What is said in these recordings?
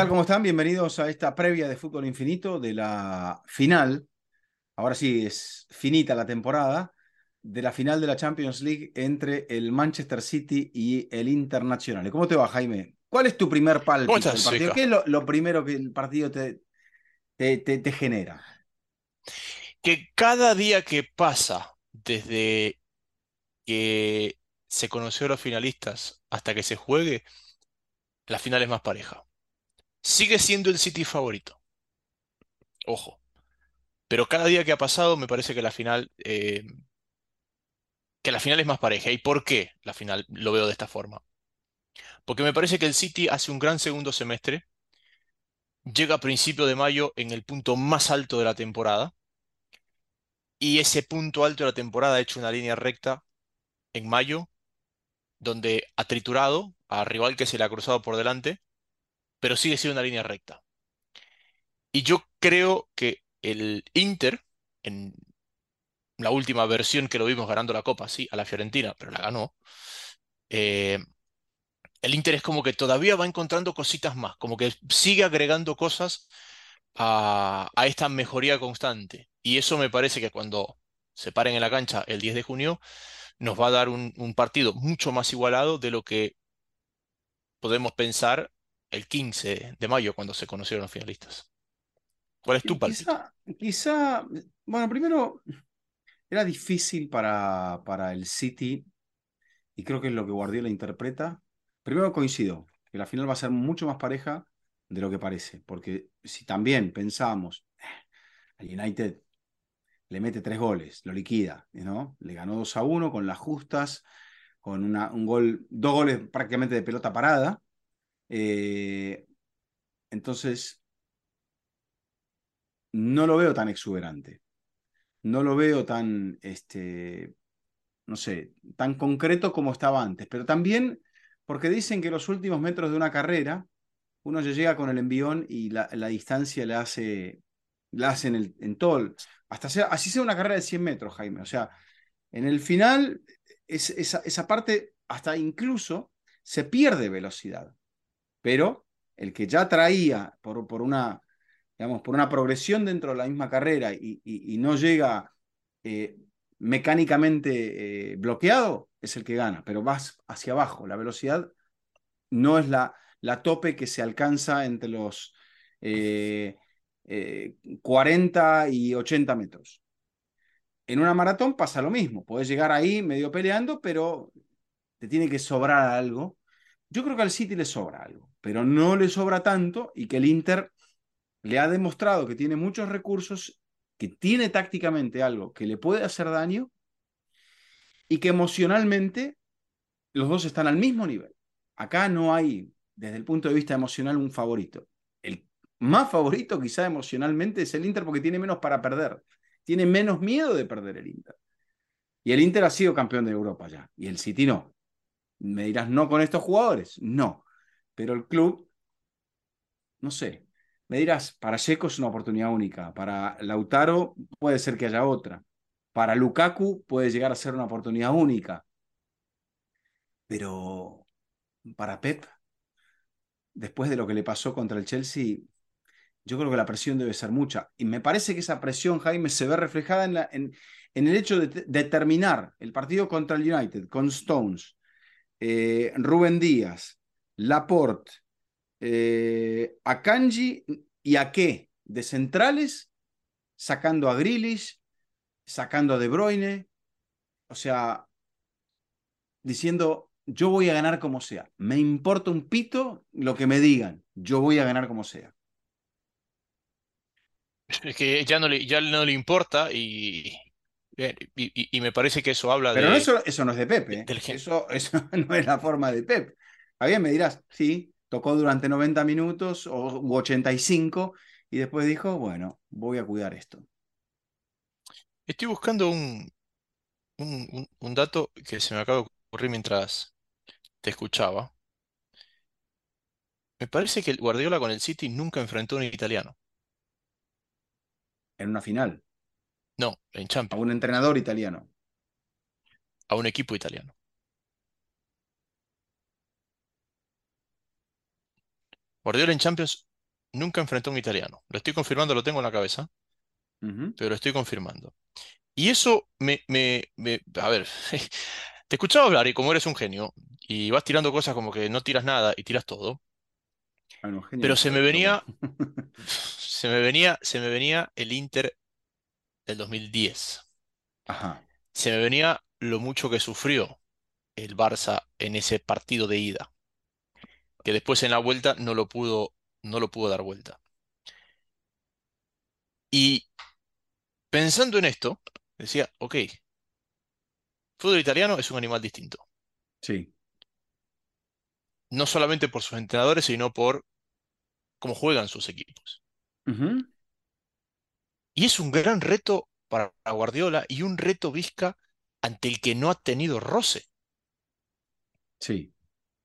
tal? ¿Cómo están? Bienvenidos a esta previa de Fútbol Infinito de la final. Ahora sí, es finita la temporada de la final de la Champions League entre el Manchester City y el Internacional. ¿Cómo te va, Jaime? ¿Cuál es tu primer pálpito del partido? ¿Qué es lo, primero que el partido te, te, te genera? Que cada día que pasa desde que se conoció a los finalistas hasta que se juegue, la final es más pareja. Sigue siendo el City favorito. Ojo. Pero cada día que ha pasado me parece que la final. Eh, que la final es más pareja. ¿Y por qué la final lo veo de esta forma? Porque me parece que el City hace un gran segundo semestre. Llega a principio de mayo en el punto más alto de la temporada. Y ese punto alto de la temporada ha hecho una línea recta en mayo, donde ha triturado a rival que se le ha cruzado por delante pero sigue siendo una línea recta. Y yo creo que el Inter, en la última versión que lo vimos ganando la Copa, sí, a la Fiorentina, pero la ganó, eh, el Inter es como que todavía va encontrando cositas más, como que sigue agregando cosas a, esta mejoría constante. Y eso me parece que cuando se paren en la cancha el 10 de junio, nos va a dar un partido mucho más igualado de lo que podemos pensar el 15 de mayo cuando se conocieron los finalistas. ¿Cuál es tu Quizá, quizá, bueno, primero era difícil para, para el City y creo que es lo que Guardiola interpreta. Primero coincido, que la final va a ser mucho más pareja de lo que parece, porque si también pensamos, al United le mete tres goles, lo liquida, ¿no? Le ganó 2 a 1 con las justas, con una, un gol, dos goles prácticamente de pelota parada, eh, entonces, no lo veo tan exuberante. No lo veo tan, este, no sé, tan concreto como estaba antes. Pero también porque dicen que los últimos metros de una carrera, uno ya llega con el envión y la, distancia le hace, la hace en, el, en todo, hasta sea, así sea una carrera de 100 metros, Jaime. O sea, en el final, es, esa, esa parte hasta incluso se pierde velocidad pero el que ya traía por, por, una, digamos, por una progresión dentro de la misma carrera y, no llega eh, mecánicamente eh, bloqueado, es el que gana, pero vas hacia abajo. La velocidad no es la, la tope que se alcanza entre los 40 eh, y 80 metros. En una maratón pasa lo mismo, puedes llegar ahí medio peleando, pero te tiene que sobrar algo yo creo que al City le sobra algo, pero no le sobra tanto y que el Inter le ha demostrado que tiene muchos recursos, que tiene tácticamente algo que le puede hacer daño y que emocionalmente los dos están al mismo nivel. Acá no hay, desde el punto de vista emocional, un favorito. El más favorito quizá emocionalmente es el Inter porque tiene menos para perder. Tiene menos miedo de perder el Inter. Y el Inter ha sido campeón de Europa ya, y el City no. Me dirás, no con estos jugadores. No. Pero el club, no sé. Me dirás, para Checo es una oportunidad única. Para Lautaro puede ser que haya otra. Para Lukaku puede llegar a ser una oportunidad única. Pero para Pep, después de lo que le pasó contra el Chelsea, yo creo que la presión debe ser mucha. Y me parece que esa presión, Jaime, se ve reflejada en, en, en el hecho de, de, terminar el partido contra el United con Stones, eh, Rubén Díaz, Laporte, eh, Akanji y a qué de centrales, sacando a Grilis, sacando a De Bruyne, o sea, diciendo, yo voy a ganar como sea, me importa un pito lo que me digan, yo voy a ganar como sea. Es que ya no le, ya no le importa y, y, me parece que eso habla de. Pero eso, eso no es de Pepe. ¿eh? eso, eso no es la forma de Pepe. A bien me dirás, sí, tocó durante 90 minutos o 85 y después dijo, bueno, voy a cuidar esto. Estoy buscando un, un, un dato que se me acaba de ocurrir mientras te escuchaba. Me parece que el Guardiola con el City nunca enfrentó a un italiano. En una final. No, en A un entrenador italiano. A un equipo italiano. Guardiola en Champions nunca enfrentó a un italiano. Lo estoy confirmando, lo tengo en la cabeza, pero lo estoy confirmando. Y eso me, me, me- a ver, te escuchaba hablar y como eres un genio y vas tirando cosas como que no tiras nada y tiras todo, Bueno, genio pero se me venía, se me venía, se me venía el Inter del 2010. Ajá, Se me venía lo mucho que sufrió el Barça en ese partido de ida, que después en la vuelta no lo pudo, no lo pudo dar vuelta. Y pensando en esto, decía, ok, fútbol italiano es un animal distinto. sí. No solamente por sus entrenadores, sino por cómo juegan sus equipos. Y es un gran reto para Guardiola y un reto Vizca ante el que no ha tenido roce, Sí.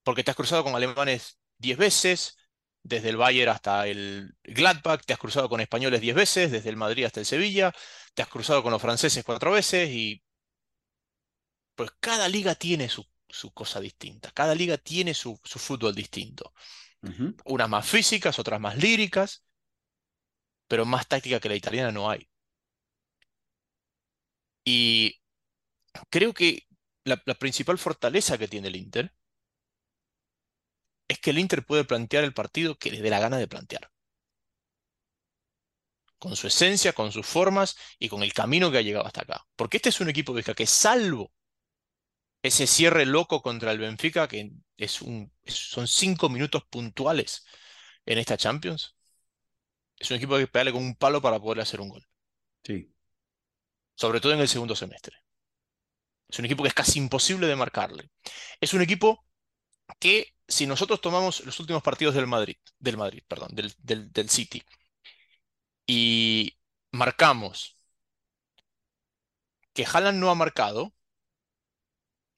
Porque te has cruzado con alemanes 10 veces, desde el Bayern hasta el Gladbach, te has cruzado con españoles 10 veces, desde el Madrid hasta el Sevilla, te has cruzado con los franceses cuatro veces y pues cada liga tiene su, su cosa distinta, cada liga tiene su, su fútbol distinto. Unas más físicas, otras más líricas, pero más táctica que la italiana no hay. Y creo que la, la principal fortaleza que tiene el Inter es que el Inter puede plantear el partido que le dé la gana de plantear, con su esencia, con sus formas y con el camino que ha llegado hasta acá. Porque este es un equipo Vizca, que salvo ese cierre loco contra el Benfica, que es un, son cinco minutos puntuales en esta Champions, es un equipo que hay que pegarle con un palo para poder hacer un gol, Sí. sobre todo en el segundo semestre. Es un equipo que es casi imposible de marcarle. Es un equipo que si nosotros tomamos los últimos partidos del Madrid, del Madrid, perdón, del, del, del City, y marcamos que Haaland no ha marcado,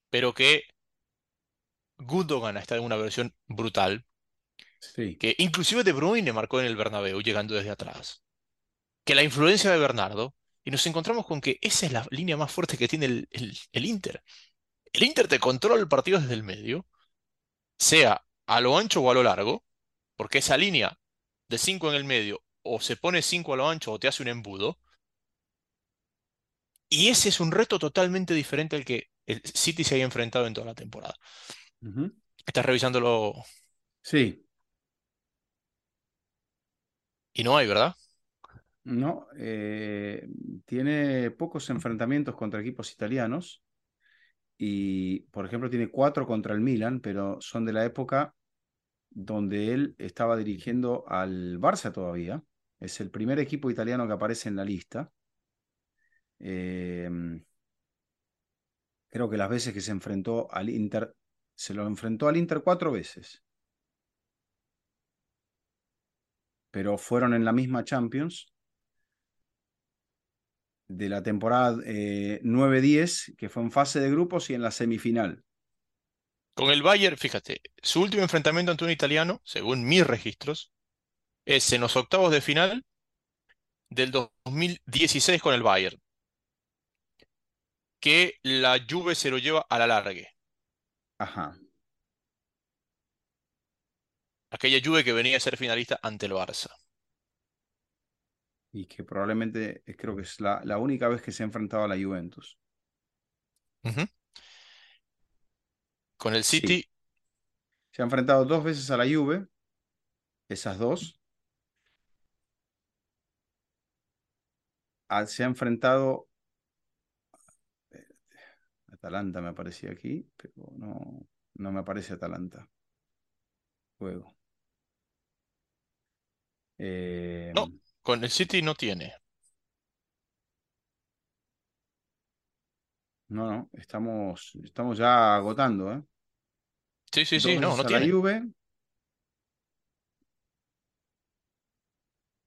pero que Gundogan está en una versión brutal, Sí. que inclusive De Bruyne marcó en el Bernabéu llegando desde atrás, que la influencia de Bernardo, y nos encontramos con que esa es la línea más fuerte que tiene el, el- el Inter. El Inter te controla el partido desde el medio, sea a lo ancho o a lo largo, porque esa línea de 5 en el medio o se pone 5 a lo ancho o te hace un embudo, y ese es un reto totalmente diferente al que el City se haya enfrentado en toda la temporada. Ujú. Estás revisándolo Sí. y no hay, ¿verdad? No, eh, tiene pocos enfrentamientos contra equipos italianos y, por ejemplo, tiene cuatro contra el Milan, pero son de la época donde él estaba dirigiendo al Barça todavía. Es el primer equipo italiano que aparece en la lista. Eh, creo que las veces que se enfrentó al Inter, se lo enfrentó al Inter cuatro veces, pero fueron en la misma Champions de la temporada eh, 9-10, que fue en fase de grupos y en la semifinal. Con el Bayern, fíjate, su último enfrentamiento ante un italiano, según mis registros, es en los octavos de final del 2016 con el Bayern, que la Juve se lo lleva a la largue. Ajá. Aquella Juve que venía a ser finalista ante el Barça. Y que probablemente creo que es la, la única vez que se ha enfrentado a la Juventus. Con el Sí. City, Se ha enfrentado dos veces a la Juve, esas dos. Ah, Se ha enfrentado. eh, Atalanta me aparecía aquí, pero no, no me aparece Atalanta. Juego. Eh, no, con el City no tiene. no, no, estamos, estamos ya agotando, ¿eh? Sí, sí, sí, no, no a la tiene. Juve.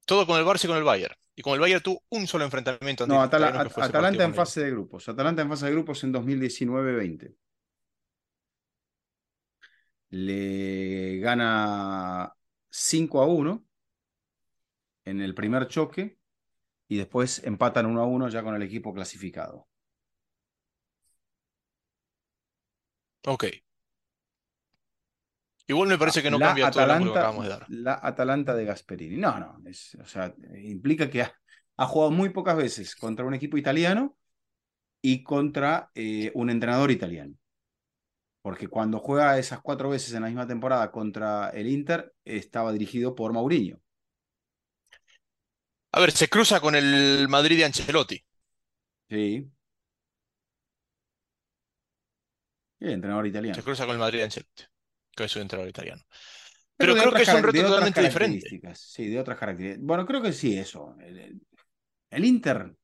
Todo con el Barça y con el Bayern. Y con el Bayern tuvo un solo enfrentamiento No, Atala- Atalanta en fase de grupos. Atalanta en fase de grupos en 2019-20. Le gana 5 a 1 en el primer choque y después empatan 1 a 1 ya con el equipo clasificado. Ok. Igual me parece que no cambia todo el ángulo que acabamos de dar. La Atalanta de Gasperini. No, no. o sea, implica que ha, jugado muy pocas veces contra un equipo italiano y contra eh, un entrenador italiano. Porque cuando juega esas cuatro veces en la misma temporada contra el Inter, estaba dirigido por Mourinho. A ver, se cruza con el Madrid de Ancelotti. Sí. El entrenador italiano. Se cruza con el Madrid de Ancelotti, que es un entrenador italiano. Pero, creo que es un reto totalmente diferente. Sí, de otras características. Bueno, creo que sí, eso. el Inter.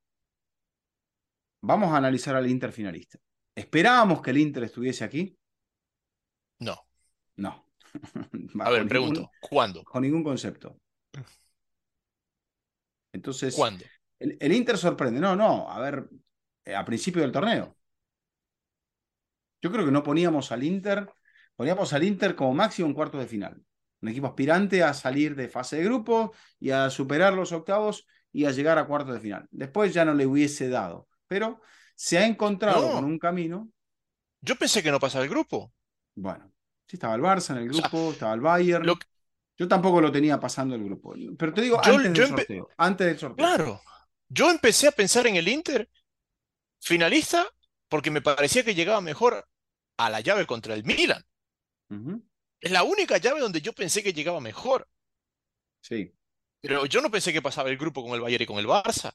Vamos a analizar al Inter finalista. ¿Esperábamos que el Inter estuviese aquí? No. No. a ver, pregunto, ¿cuándo? Con ningún concepto. Entonces, ¿cuándo? El, Inter sorprende. No, no, a ver, eh, a principio del torneo. Yo creo que no poníamos al Inter, poníamos al Inter como máximo un cuarto de final. Un equipo aspirante a salir de fase de grupo y a superar los octavos y a llegar a cuarto de final. Después ya no le hubiese dado, pero se ha encontrado con un camino. Yo pensé que no pasaba el grupo. Bueno, sí estaba el Barça en el grupo, estaba el Bayern. Yo tampoco lo tenía pasando el grupo. Pero te digo, antes, del sorteo, antes del sorteo. Claro. Yo empecé a pensar en el Inter finalista porque me parecía que llegaba mejor a la llave contra el Milan. Es la única llave donde yo pensé que llegaba mejor. Sí. Pero yo no pensé que pasaba el grupo con el Bayern y con el Barça.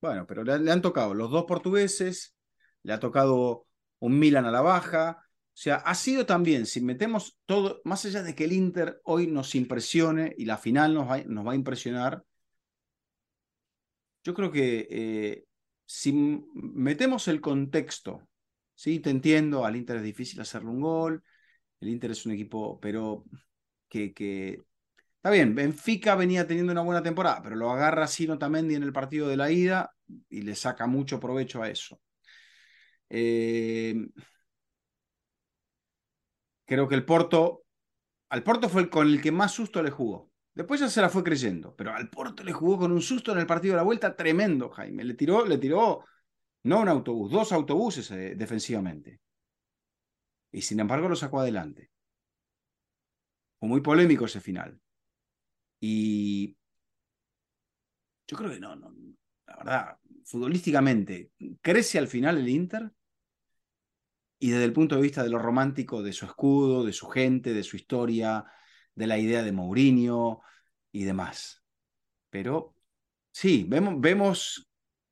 Bueno, pero le, han tocado los dos portugueses, le ha tocado un Milan a la baja, o sea, ha sido también, si metemos todo, más allá de que el Inter hoy nos impresione y la final nos va, nos va a impresionar, yo creo que eh, si metemos el contexto, sí, te entiendo, al Inter es difícil hacerle un gol, el Inter es un equipo, pero que, que está bien, Benfica venía teniendo una buena temporada, pero lo agarra Sino Tamendi en el partido de la ida y le saca mucho provecho a eso. Eh, creo que el Porto, al Porto fue con el que más susto le jugó. Después ya se la fue creyendo, pero al Porto le jugó con un susto en el partido de la vuelta tremendo, Jaime. Le tiró, le tiró no un autobús, dos autobuses eh, defensivamente. Y sin embargo lo sacó adelante. Fue muy polémico ese final. Y yo creo que no, no, la verdad, futbolísticamente, ¿crece al final el Inter? Y desde el punto de vista de lo romántico de su escudo, de su gente, de su historia, de la idea de Mourinho y demás. Pero sí, vemos, vemos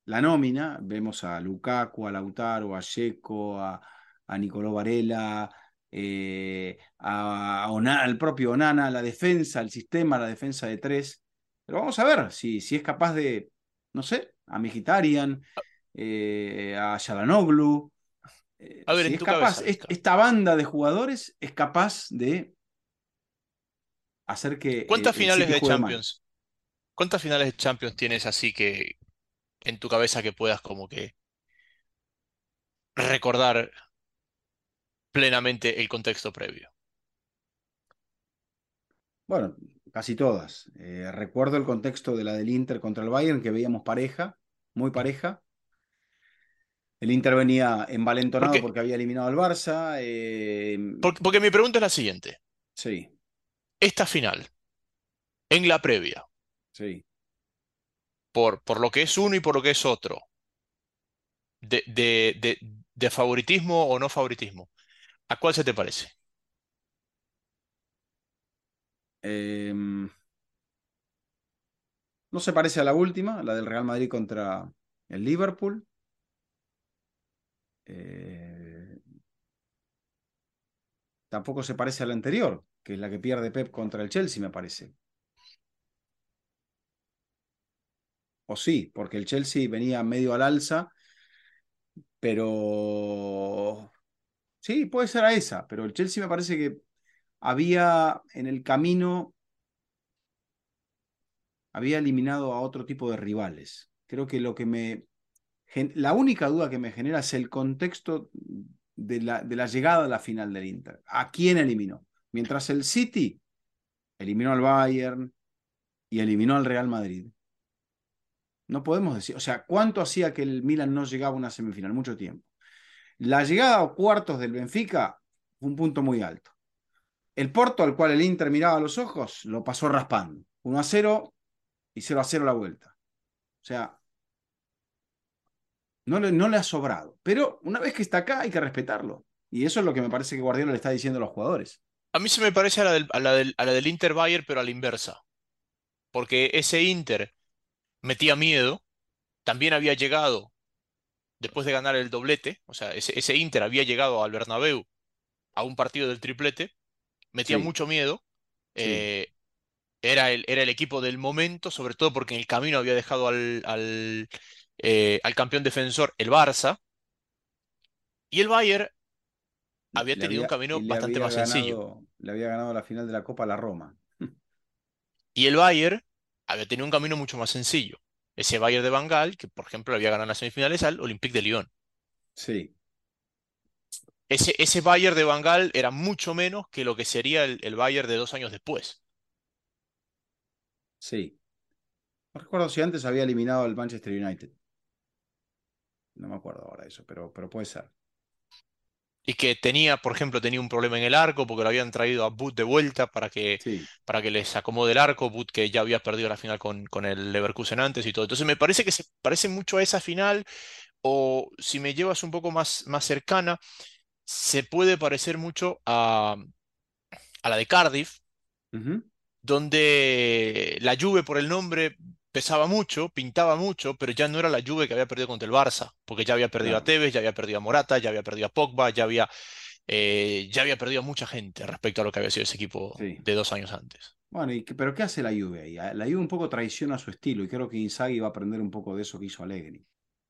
la nómina, vemos a Lukaku, a Lautaro, a Checo, a, a Nicolò Varela, eh, a, al propio Onana, la defensa, el sistema, la defensa de tres. Pero vamos a ver si, si es capaz de, no sé, a Mkhitaryan, eh, a Shalanoglu, eh, a ver, es capaz, esta banda de jugadores es capaz de hacer que. ¿Cuántas finales de Champions? ¿Cuántas finales de Champions tienes así que en tu cabeza que puedas como que recordar plenamente el contexto previo? Bueno, casi todas. Eh, recuerdo el contexto de la del Inter contra el Bayern, que veíamos pareja, muy pareja. El Inter venía envalentonado porque, había eliminado al Barça. Eh, porque, mi pregunta es la siguiente. Sí. Esta final, en la previa. Sí. Por, por lo que es uno y por lo que es otro. De, de, de, favoritismo o no favoritismo. ¿A cuál se te parece? Em, no se parece a la última, la del Real Madrid contra el Liverpool. Eh, tampoco se parece a la anterior, que es la que pierde Pep contra el Chelsea, me parece. O sí, porque el Chelsea venía medio al alza, pero sí, puede ser a esa, pero el Chelsea me parece que había en el camino, había eliminado a otro tipo de rivales. Creo que lo que me la única duda que me genera es el contexto de la, llegada a la final del Inter. ¿A quién eliminó? Mientras el City eliminó al Bayern y eliminó al Real Madrid. No podemos decir, o sea, ¿cuánto hacía que el Milan no llegaba a una semifinal? Mucho tiempo. La llegada a cuartos del Benfica fue un punto muy alto. El Porto, al cual el Inter miraba a los ojos, lo pasó raspando. 1 a 0 y 0 a 0 la vuelta. O sea, no le, no le ha sobrado. Pero una vez que está acá hay que respetarlo. Y eso es lo que me parece que Guardiola le está diciendo a los jugadores. A mí se me parece a la del, a la del, a la del Inter Bayern, pero a la inversa. Porque ese Inter metía miedo, también había llegado después de ganar el doblete, o sea, ese, ese Inter había llegado al Bernabéu a un partido del triplete, metía Sí, mucho miedo, sí. eh, era el, era el equipo del momento, sobre todo porque en el camino había dejado al, al, eh, al campeón defensor, el Barça, y el Bayern había le tenido un camino le bastante más sencillo. le había ganado la final de la Copa a la Roma. Y el Bayern había tenido un camino mucho más sencillo. Ese Bayern de Bangal, que por ejemplo había ganado en las semifinales al Olympique de Lyon. Sí, Ese, ese Bayern de Bangal era mucho menos que lo que sería el, el Bayern de dos años después. sí. No recuerdo si antes había eliminado al Manchester United. No me acuerdo ahora eso, pero, pero puede ser. Y que tenía, por ejemplo, tenía un problema en el arco porque lo habían traído a Boot de vuelta para que, Sí. para que les acomode el arco. Boot que ya había perdido la final con, con el Leverkusen antes y todo. Entonces me parece que se parece mucho a esa final. O si me llevas un poco más, más cercana, se puede parecer mucho a, a la de Cardiff, donde la Juve por el nombre pesaba mucho, pintaba mucho, pero ya no era la Juve que había perdido contra el Barça, porque ya había perdido a Tevez, ya había perdido a Morata, ya había perdido a Pogba, ya había, eh, ya había perdido a mucha gente respecto a lo que había sido ese equipo sí. de dos años antes. Bueno, y, pero ¿qué hace la Juve ahí? La Juve un poco traiciona su estilo y creo que Inzaghi va a aprender un poco de eso que hizo Allegri.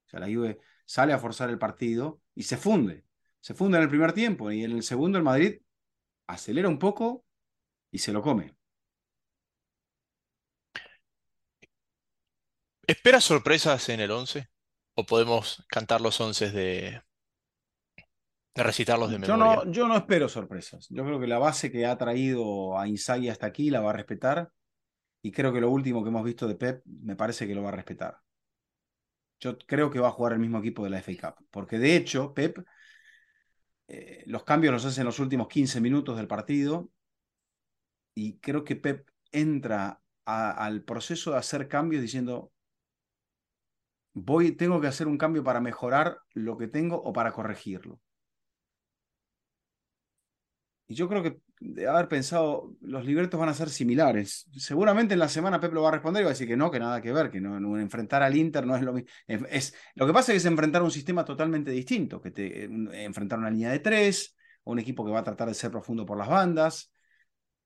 O sea, la Juve sale a forzar el partido y se funde. Se funde en el primer tiempo y en el segundo el Madrid acelera un poco y se lo come. ¿Esperas sorpresas en el 11? ¿O podemos cantar los 11 de, de recitarlos de Yo memoria? no, yo no espero sorpresas. Yo creo que la base que ha traído a Inzaghi hasta aquí la va a respetar y creo que lo último que hemos visto de Pep me parece que lo va a respetar. Yo creo que va a jugar el mismo equipo de la FA Cup, porque de hecho Pep eh, los cambios los hace en los últimos 15 minutos del partido y creo que Pep entra a- al proceso de hacer cambios diciendo, voy, tengo que hacer un cambio para mejorar lo que tengo o para corregirlo. Y yo creo que de haber pensado, los libretos van a ser similares. Seguramente en la semana Pep lo va a responder y va a decir que no, que nada que ver, que no, enfrentar al Inter no es lo mismo. Es, lo que pasa es que es enfrentar un sistema totalmente distinto, que te, un- enfrentar una línea de tres, o un equipo que va a tratar de ser profundo por las bandas,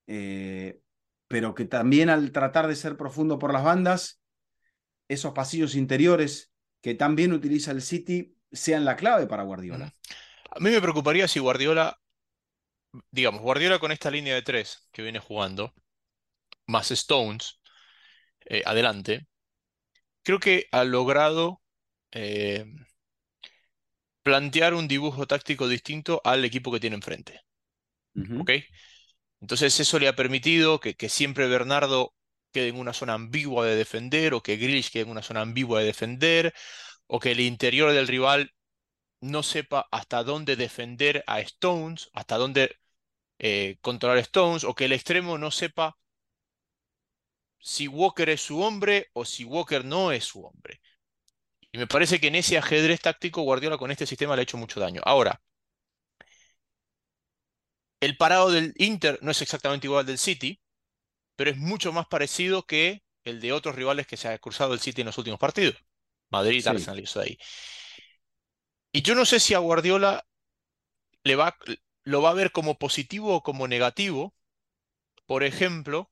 eh, pero que también al tratar de ser profundo por las bandas, esos pasillos interiores que también utiliza el City sean la clave para. Guardiola. A mí me preocuparía si Guardiola, digamos, Guardiola con esta línea de tres que viene jugando, más Stones, eh, adelante, creo que ha logrado eh, plantear un dibujo táctico distinto al equipo que tiene enfrente. ¿Ok? Entonces eso le ha permitido que, que siempre Bernardo quede en una zona ambigua de defender, o que Grealish quede en una zona ambigua de defender, o que el interior del rival no sepa hasta dónde defender a Stones, hasta dónde eh, controlar a Stones, o que el extremo no sepa si Walker es su hombre o si Walker no es su hombre. Y me parece que en ese ajedrez táctico Guardiola con este sistema le ha hecho mucho daño. Ahora, el parado del Inter no es exactamente igual al del City, pero es mucho más parecido que el de otros rivales que se ha cruzado el City en los últimos partidos. Madrid, Sí. Arsenal y eso de ahí. Y yo no sé si a Guardiola le va, lo va a ver como positivo o como negativo. Por ejemplo,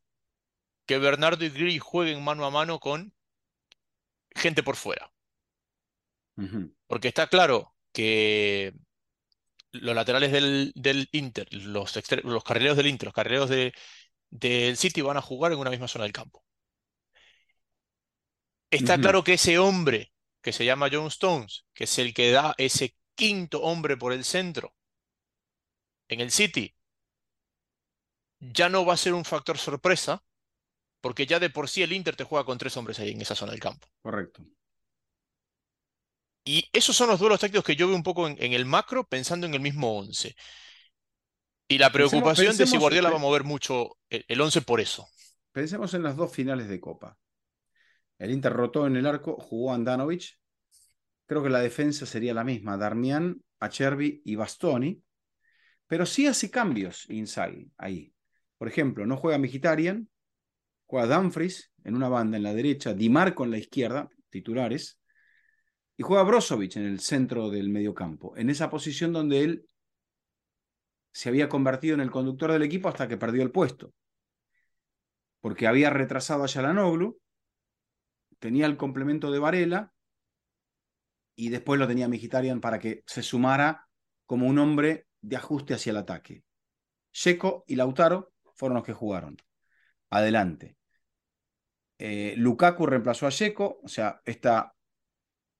que Bernardo y Grealish jueguen mano a mano con gente por fuera. Porque está claro que los laterales del, del Inter, los, los carrileros del Inter, los carrileros de- del City van a jugar en una misma zona del campo. Está claro que ese hombre que se llama John Stones, que es el que da ese quinto hombre por el centro en el City, ya no va a ser un factor sorpresa, porque ya de por sí el Inter te juega con tres hombres ahí en esa zona del campo. Correcto. Y esos son los duelos tácticos que yo veo un poco en, en el macro, pensando en el mismo 11. Y la Pensemos, preocupación de si Guardiola va a mover mucho el, el 11 por eso. pensemos en las dos finales de Copa. El Inter rotó en el arco, jugó Andanovic. Creo que la defensa sería la misma, Darmian, Acerbi y Bastoni. Pero sí hace cambios Inzaghi ahí. Por ejemplo, no juega Mkhitaryan, juega Dumfries en una banda en la derecha, Di Marco en la izquierda, titulares, y juega Brozovic en el centro del mediocampo, en esa posición donde él se había convertido en el conductor del equipo hasta que perdió el puesto. Porque había retrasado a Yalanoglu, tenía el complemento de Varela y después lo tenía Mkhitaryan para que se sumara como un hombre de ajuste hacia el ataque. Checo y Lautaro fueron los que jugaron. Adelante. Eh, Lukaku reemplazó a Checo, o sea, esta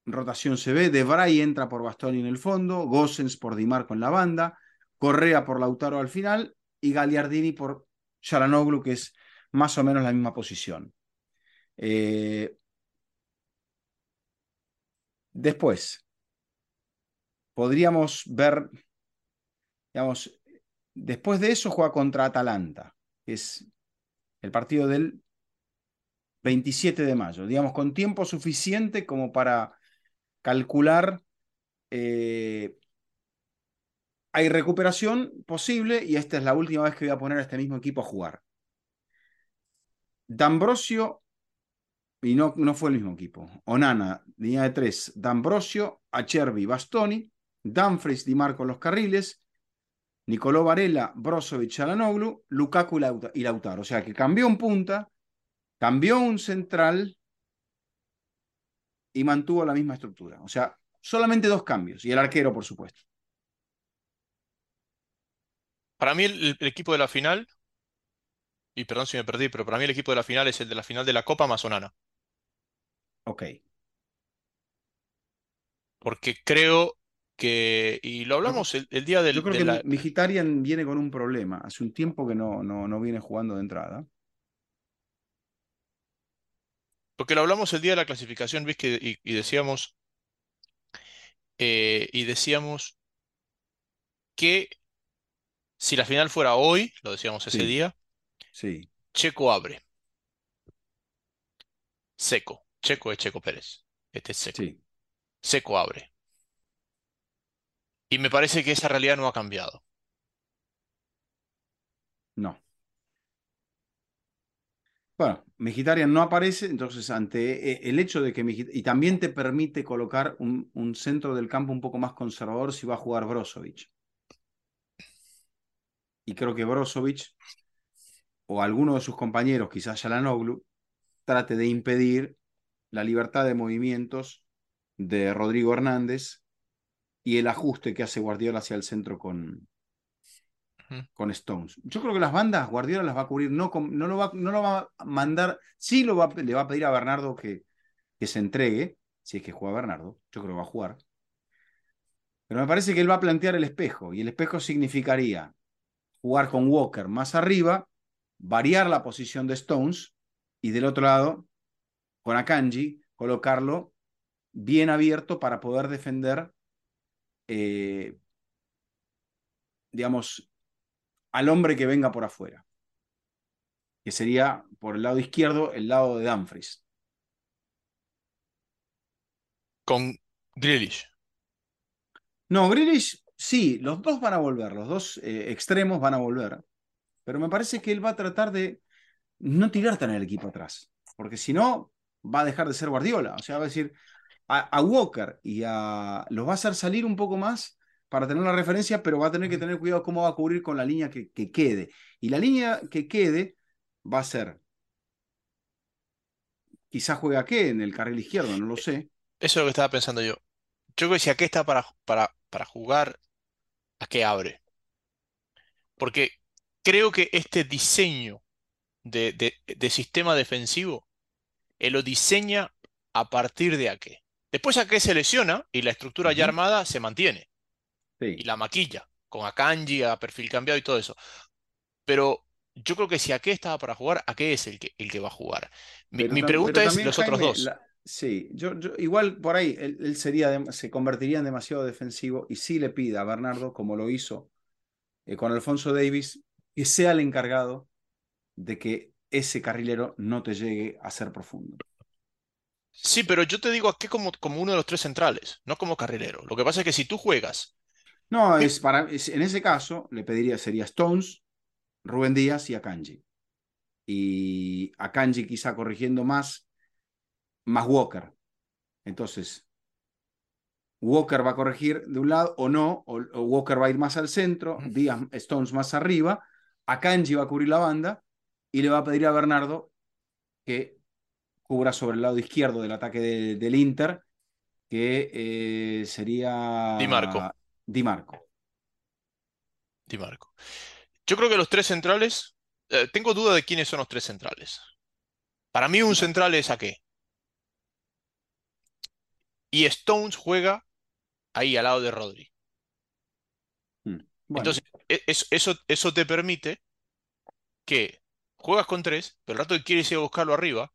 rotación se ve. De Vrij entra por Bastoni en el fondo, Gosens por Di Marco en la banda, Correa por Lautaro al final y Gagliardini por Sharanoglu, que es más o menos la misma posición. Eh, después, podríamos ver, digamos, después de eso juega contra Atalanta, que es el partido del 27 de mayo, digamos, con tiempo suficiente como para calcular. Eh, hay recuperación posible y esta es la última vez que voy a poner a este mismo equipo a jugar. D'Ambrosio, y no, fue el mismo equipo. Onana, línea de tres. D'Ambrosio, Acerbi, Bastoni, Dumfries, Di Marco los carriles, Nicolò Varela, Brozovic, Chalanoglu, Lukaku y Lautaro. O sea que cambió un punta, cambió un central y mantuvo la misma estructura. O sea, solamente dos cambios. Y el arquero, por supuesto. Para mí el, el equipo de la final, y perdón si me perdí, pero para mí el equipo de la final es el de la final de la Copa más Onana. Ok. Porque creo que, y lo hablamos el, el día del, Yo creo de que la- Mkhitaryan viene con un problema. Hace un tiempo que no, no, no viene jugando de entrada. porque lo hablamos el día de la clasificación, y, y decíamos, eh, y decíamos que si la final fuera hoy, lo decíamos ese Sí. día, Sí, Checo abre. Seco. Checo es Checo Pérez. Este es Seco. sí. Seco abre. Y me parece que esa realidad no ha cambiado. No. Bueno, Mkhitaryan no aparece, entonces ante eh, el hecho de que y también te permite colocar un, un centro del campo un poco más conservador si va a jugar Brozovic. Y creo que Brozovic o alguno de sus compañeros, quizás Yalanoglu, trate de impedir la libertad de movimientos de Rodrigo Hernández y el ajuste que hace Guardiola hacia el centro con, con Stones. Yo creo que las bandas Guardiola las va a cubrir, no, con- no, lo, va, no lo va a mandar, sí lo va, le va a pedir a Bernardo que, que se entregue, si es que juega Bernardo, yo creo que va a jugar. Pero me parece que él va a plantear el espejo, y el espejo significaría jugar con Walker más arriba, variar la posición de Stones, y del otro lado, con Akanji, colocarlo bien abierto para poder defender, eh, digamos, al hombre que venga por afuera, que sería por el lado izquierdo el lado de Dumfries. Con Grealish. No, Grealish, sí, los dos van a volver, los dos eh, extremos van a volver, pero me parece que él va a tratar de no tirar tan el equipo atrás, porque si no, va a dejar de ser Guardiola, o sea, va a decir a, a Walker y a los va a hacer salir un poco más para tener la referencia, pero va a tener que tener cuidado cómo va a cubrir con la línea que, que quede. Y la línea que quede va a ser, quizás juega qué en el carril izquierdo, no lo sé. Eso es lo que estaba pensando yo. Yo creo que si aquí está para, para, para jugar, ¿a qué abre? Porque creo que este diseño de, de- de sistema defensivo, él lo diseña a partir de Ake. Después Ake se lesiona y la estructura ya armada se mantiene. Sí. Y la maquilla, con Akanji, a perfil cambiado y todo eso. Pero yo creo que si Ake estaba para jugar, Ake es el que, el que va a jugar. Mi, pregunta es los otros dos. la- sí, yo, yo- igual por ahí él, él sería se convertiría en demasiado defensivo y sí le pide a Bernardo, como lo hizo eh, con Alfonso Davis, que sea el encargado de que ese carrilero no te llegue a ser profundo. Sí, pero yo te digo aquí como, como uno de los tres centrales, no como carrilero. Lo que pasa es que si tú juegas. No, es para, es, en ese caso le pediría, sería Stones, Rubén Díaz y Akanji. Y Akanji quizá corrigiendo más, más Walker. Entonces, Walker va a corregir de un lado o no, o, Walker va a ir más al centro, Díaz, Stones más arriba, Akanji va a cubrir la banda y le va a pedir a Bernardo que cubra sobre el lado izquierdo del ataque del Inter, que eh, sería Di Marco. Di Marco. Di Marco. Yo creo que los tres centrales, eh, tengo duda de quiénes son los tres centrales. Para mí un central es a qué. Y Stones juega ahí al lado de Rodri. Hmm, Entonces, e, eso, eso te permite que juegas con tres, pero el rato que quieres ir a buscarlo arriba,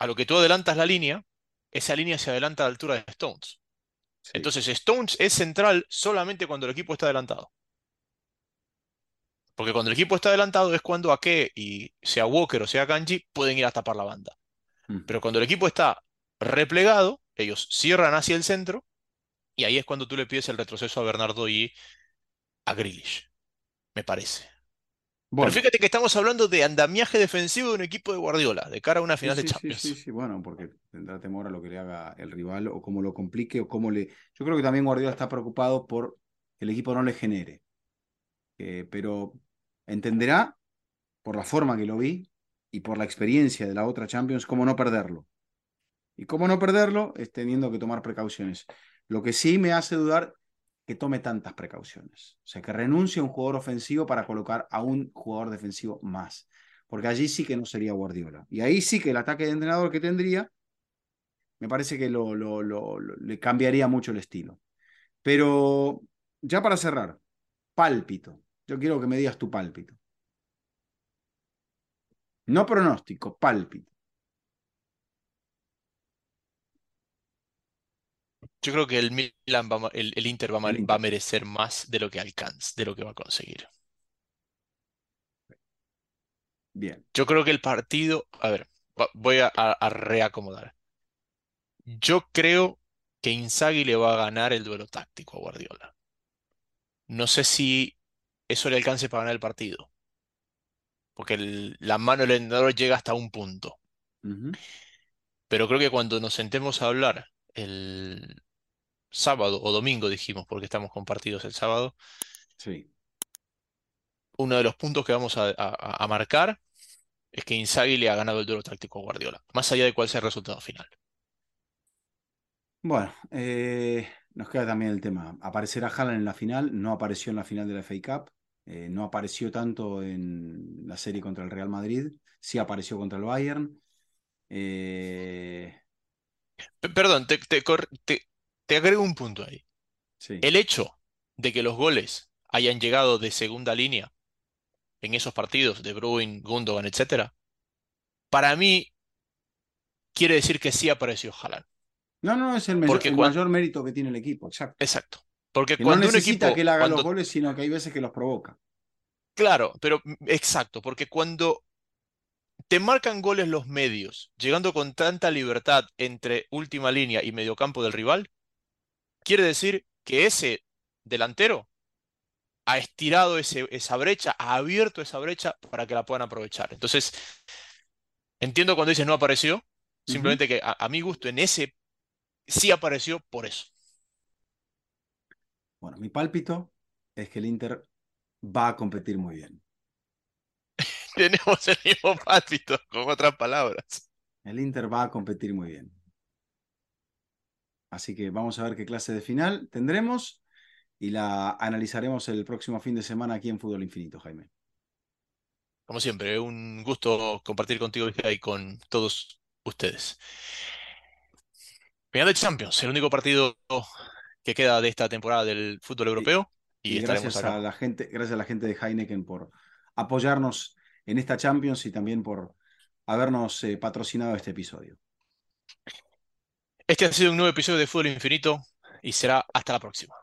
a lo que tú adelantas la línea, esa línea se adelanta a la altura de Stones. Entonces, Stones es central solamente cuando el equipo está adelantado. Porque cuando el equipo está adelantado es cuando Ake y sea Walker o sea Kanji pueden ir a tapar la banda. Pero cuando el equipo está replegado, ellos cierran hacia el centro y ahí es cuando tú le pides el retroceso a Bernardo y a Grealish, me parece. Pero fíjate que estamos hablando de andamiaje defensivo de un equipo de Guardiola, de cara a una final de Champions. Sí, sí, sí, bueno, porque tendrá temor a lo que le haga el rival o cómo lo complique o cómo le... Yo creo que también Guardiola está preocupado por que el equipo no le genere. Eh, pero entenderá, por la forma que lo vi y por la experiencia de la otra Champions, cómo no perderlo. Y cómo no perderlo es teniendo que tomar precauciones. Lo que sí me hace dudar que tome tantas precauciones. O sea, que renuncie a un jugador ofensivo para colocar a un jugador defensivo más. Porque allí sí que no sería Guardiola. Y ahí sí que el ataque de entrenador que tendría, me parece que lo, lo, le cambiaría mucho el estilo. Pero ya para cerrar, pálpito. Yo quiero que me digas tu pálpito. No pronóstico, pálpito. Yo creo que el Milan el, Inter va, a merecer más de lo que alcanza, de lo que va a conseguir. Bien. Yo creo que el partido, a ver, voy a, reacomodar. Yo creo que Inzaghi le va a ganar el duelo táctico a Guardiola. No sé si eso le alcance para ganar el partido. Porque la mano del entrenador llega hasta un punto. Pero creo que cuando nos sentemos a hablar el, sábado o domingo, dijimos, porque estamos compartidos el sábado. Sí. Uno de los puntos que vamos a, marcar es que Inzaghi le ha ganado el duelo táctico a Guardiola, más allá de cuál sea el resultado final. Bueno, eh, nos queda también el tema. Aparecerá Haaland en la final, no apareció en la final de la FA Cup, eh, no apareció tanto en la serie contra el Real Madrid, sí apareció contra el Bayern. Eh, perdón, te, te, te agrego un punto ahí. El hecho de que los goles hayan llegado de segunda línea en esos partidos de Bruin, Gundogan, etc., para mí quiere decir que sí apareció Haaland. No, no, es el, mayor mérito que tiene el equipo, exacto. Exacto. Porque cuando no necesita un equipo, que él haga los goles, sino que hay veces que los provoca. Claro, pero exacto, porque cuando te marcan goles los medios, llegando con tanta libertad entre última línea y mediocampo del rival, quiere decir que ese delantero ha estirado esa brecha, ha abierto esa brecha para que la puedan aprovechar. Entonces, entiendo cuando dices no apareció, simplemente que a, mi gusto en ese sí apareció por eso. Bueno, mi pálpito es que el Inter va a competir muy bien. Tenemos el mismo pálpito, con otras palabras. El Inter va a competir muy bien. Así que vamos a ver qué clase de final tendremos y la analizaremos el próximo fin de semana aquí en Fútbol Infinito, Jaime. Como siempre, un gusto compartir contigo y con todos ustedes. Final de Champions, el único partido que queda de esta temporada del fútbol europeo. Y, gracias a la gente, gracias a la gente de Heineken por apoyarnos en esta Champions y también por habernos eh, patrocinado este episodio. Este ha sido un nuevo episodio de Fútbol Infinito y será hasta la próxima.